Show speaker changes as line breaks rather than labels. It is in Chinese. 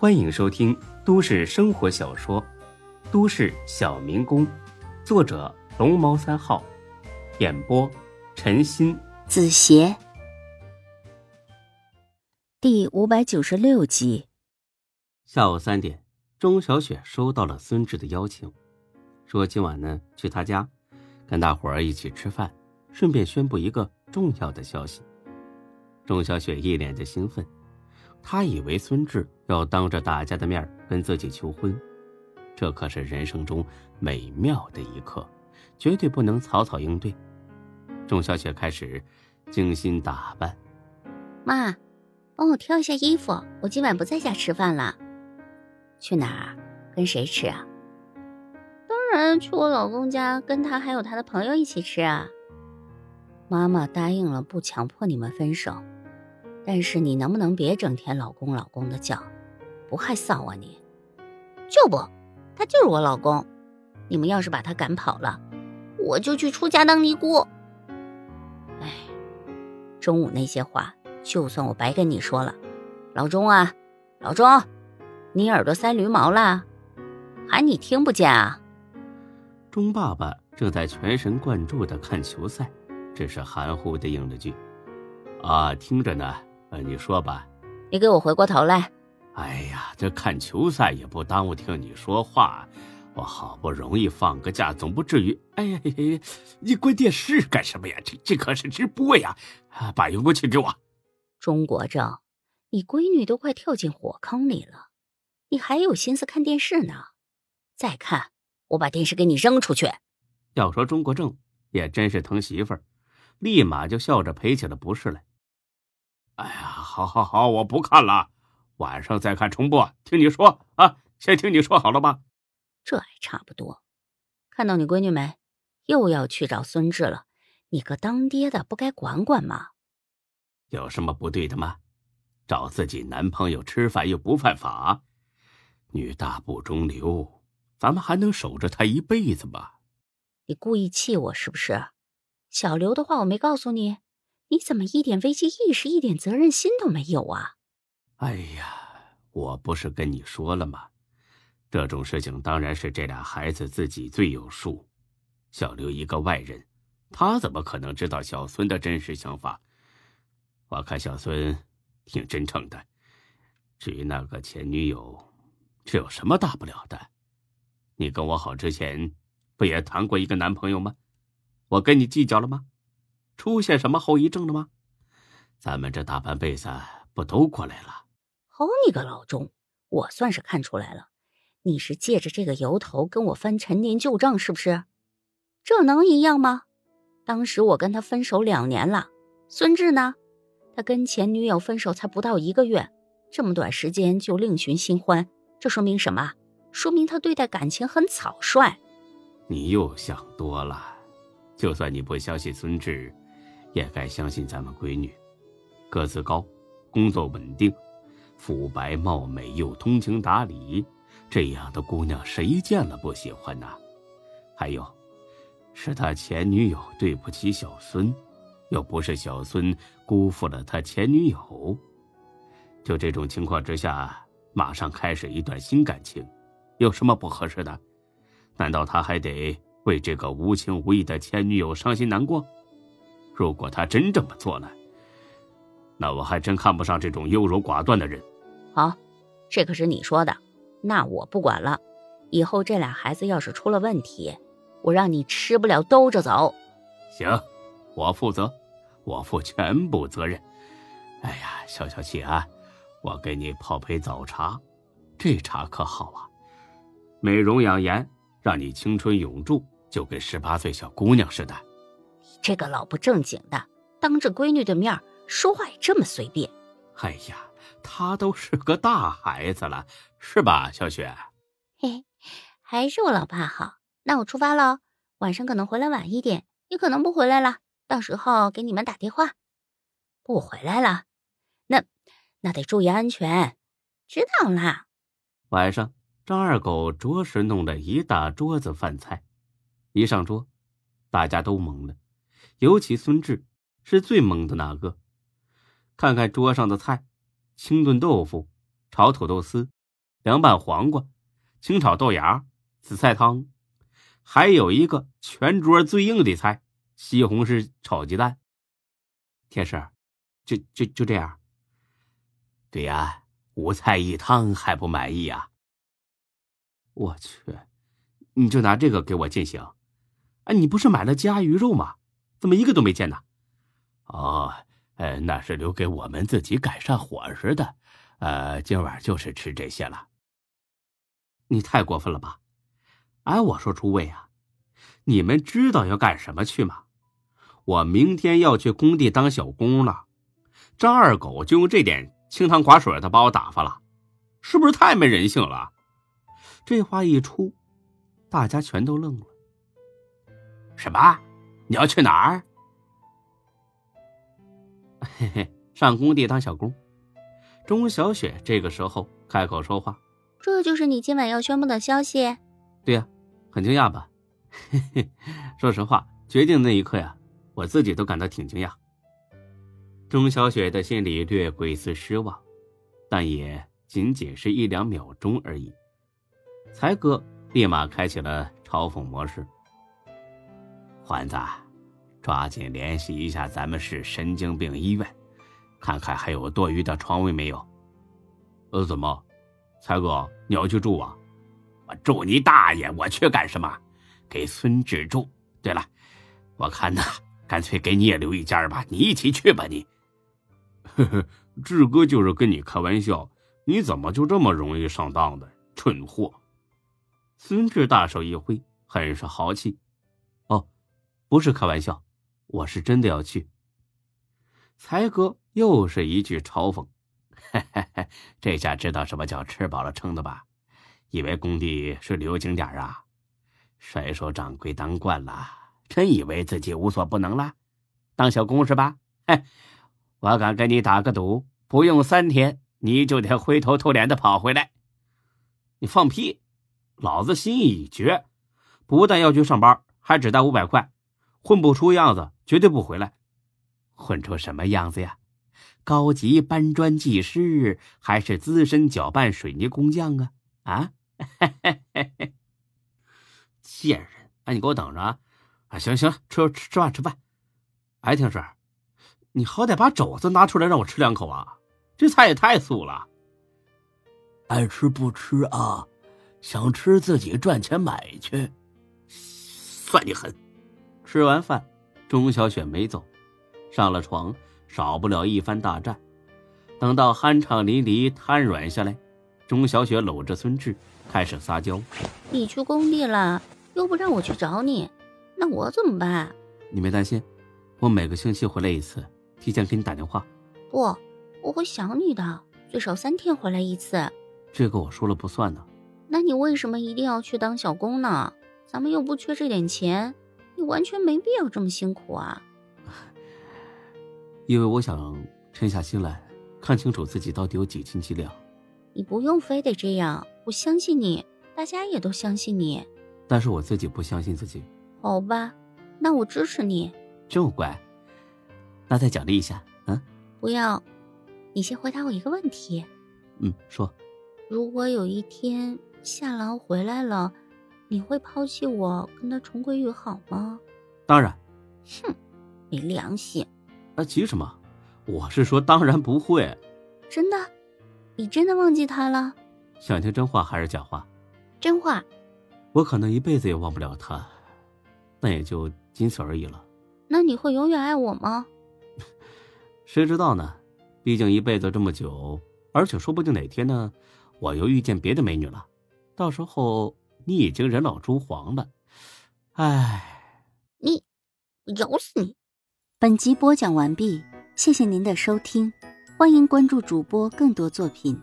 欢迎收听都市生活小说《都市小民工》，作者龙猫三号，演播陈鑫、
子邪，第五百九十六集。
下午三点，钟小雪收到了孙志的邀请，说今晚呢去他家，跟大伙儿一起吃饭，顺便宣布一个重要的消息。钟小雪一脸的兴奋。他以为孙志要当着大家的面跟自己求婚，这可是人生中美妙的一刻，绝对不能草草应对。钟小雪开始精心打扮。
妈，帮我挑一下衣服，我今晚不在家吃饭了。去哪儿？跟谁吃啊？当然去我老公家，跟他还有他的朋友一起吃啊。妈妈答应了，不强迫你们分手。但是你能不能别整天老公老公的叫，不害臊啊你？就不，他就是我老公。你们要是把他赶跑了，我就去出家当尼姑。哎，中午那些话，就算我白跟你说了，老钟啊，老钟，你耳朵塞驴毛了，喊你听不见啊？
钟爸爸正在全神贯注的看球赛，只是含糊的应了句：“啊，听着呢。”呃，你说吧，
你给我回过头来。
哎呀，这看球赛也不耽误听你说话。我好不容易放个假，总不至于……哎呀，你关电视干什么呀？这这可是直播呀！把遥控器给我。
钟国正，你闺女都快跳进火坑里了，你还有心思看电视呢？再看，我把电视给你扔出去。
要说钟国正也真是疼媳妇儿，立马就笑着赔起了不是来。哎呀，好，好，好，我不看了，晚上再看重播。听你说啊，先听你说好了吧。
这还差不多。看到你闺女没？又要去找孙志了。你个当爹的不该管管吗？
有什么不对的吗？找自己男朋友吃饭又不犯法，女大不中留，咱们还能守着她一辈子吗？
你故意气我是不是？小刘的话我没告诉你。你怎么一点危机意识、一点责任心都没有啊？
哎呀，我不是跟你说了吗？这种事情当然是这俩孩子自己最有数。小刘一个外人，他怎么可能知道小孙的真实想法？我看小孙挺真诚的。至于那个前女友，这有什么大不了的？你跟我好之前，不也谈过一个男朋友吗？我跟你计较了吗？出现什么后遗症了吗？咱们这大半辈子不都过来了？
好你个老钟，我算是看出来了，你是借着这个由头跟我翻陈年旧账，是不是？这能一样吗？当时我跟他分手两年了，孙志呢？他跟前女友分手才不到一个月，这么短时间就另寻新欢，这说明什么？说明他对待感情很草率。
你又想多了，就算你不相信孙志。也该相信咱们闺女，个子高，工作稳定，肤白貌美又通情达理，这样的姑娘谁见了不喜欢呐？还有，是他前女友对不起小孙，又不是小孙辜负了他前女友。就这种情况之下，马上开始一段新感情，有什么不合适的？难道他还得为这个无情无义的前女友伤心难过？如果他真这么做了，那我还真看不上这种优柔寡断的人。
好，这可是你说的，那我不管了。以后这俩孩子要是出了问题，我让你吃不了兜着走。
行，我负责，我负全部责任。哎呀，消消气啊！我给你泡杯早茶，这茶可好啊，美容养颜，让你青春永驻，就跟十八岁小姑娘似的。
这个老不正经的，当着闺女的面说话也这么随便。
哎呀，他都是个大孩子了，是吧，小雪？
嘿，还是我老爸好。那我出发喽，晚上可能回来晚一点，也可能不回来了。到时候给你们打电话。不回来了，那那得注意安全。知道啦。
晚上，张二狗着实弄了一大桌子饭菜，一上桌，大家都懵了。尤其孙志是最懵的那个，看看桌上的菜：清炖豆腐、炒土豆丝、凉拌黄瓜、清炒豆芽、紫菜汤，还有一个全桌最硬的菜——西红柿炒鸡蛋。天师，就就就这样。
对呀，五菜一汤还不满意呀？
我去，你就拿这个给我进行？哎，你不是买了鸭鱼肉吗？怎么一个都没见呢？
哦，呃，那是留给我们自己改善伙食的。呃，今晚就是吃这些了。
你太过分了吧？哎，我说诸位啊，你们知道要干什么去吗？我明天要去工地当小工了，张二狗就用这点清汤寡水的把我打发了，是不是太没人性了？这话一出，大家全都愣了。
什么？你要去哪儿？
嘿嘿，上工地当小工。钟小雪这个时候开口说话：“
这就是你今晚要宣布的消息？”“
对呀，很惊讶吧？”“ 嘿嘿，说实话，决定那一刻呀，我自己都感到挺惊讶。”钟小雪的心里略过一丝失望，但也仅仅是一两秒钟而已。才哥立马开启了嘲讽模式：“
环子，抓紧联系一下咱们市神经病医院。”看看还有多余的床位没有？
呃，怎么，才哥你要去住啊？
我住你大爷！我去干什么？给孙志住。对了，我看呐，干脆给你也留一间吧，你一起去吧。你，
呵呵，志哥就是跟你开玩笑，你怎么就这么容易上当的蠢货？孙志大手一挥，很是豪气。不是开玩笑，我是真的要去。才哥。又是一句嘲讽，
这下知道什么叫吃饱了撑的吧？以为工地是旅游景点啊？甩手掌柜当惯了，真以为自己无所不能了？当小工是吧？嘿，我敢跟你打个赌，不用三天，你就得灰头土脸的跑回来。
你放屁！老子心意已决，不但要去上班，还只带五百块，混不出样子，绝对不回来。
混出什么样子呀？高级搬砖技师还是资深搅拌水泥工匠啊？啊！
贱人！哎，你给我等着啊！啊，行行，吃吃吃饭吃饭。哎，听师，你好歹把肘子拿出来让我吃两口啊！这菜也太素了。
爱吃不吃啊？想吃自己赚钱买去。
算你狠！吃完饭，钟小雪没走，上了床。少不了一番大战，等到酣畅淋漓、瘫软下来，钟小雪搂着孙志开始撒娇：“
你去工地了，又不让我去找你，那我怎么办？”
你别担心，我每个星期回来一次，提前给你打电话。
不，我会想你的，最少三天回来一次。
这个我说了不算的。
那你为什么一定要去当小工呢？咱们又不缺这点钱，你完全没必要这么辛苦啊。
因为我想沉下心来，看清楚自己到底有几斤几两。
你不用非得这样，我相信你，大家也都相信你。
但是我自己不相信自己。
好吧，那我支持你。
这么乖，那再奖励一下，嗯？
不要，你先回答我一个问题。
嗯，说。
如果有一天夏郎回来了，你会抛弃我，跟他重归于好吗？
当然。
哼，没良心。
那急什么？我是说，当然不会。
真的？你真的忘记他了？
想听真话还是假话？
真话。
我可能一辈子也忘不了他，那也就仅此而已了。
那你会永远爱我吗？
谁知道呢？毕竟一辈子这么久，而且说不定哪天呢，我又遇见别的美女了，到时候你已经人老珠黄了。唉，
你，我咬死你！
本集播讲完毕，谢谢您的收听，欢迎关注主播更多作品。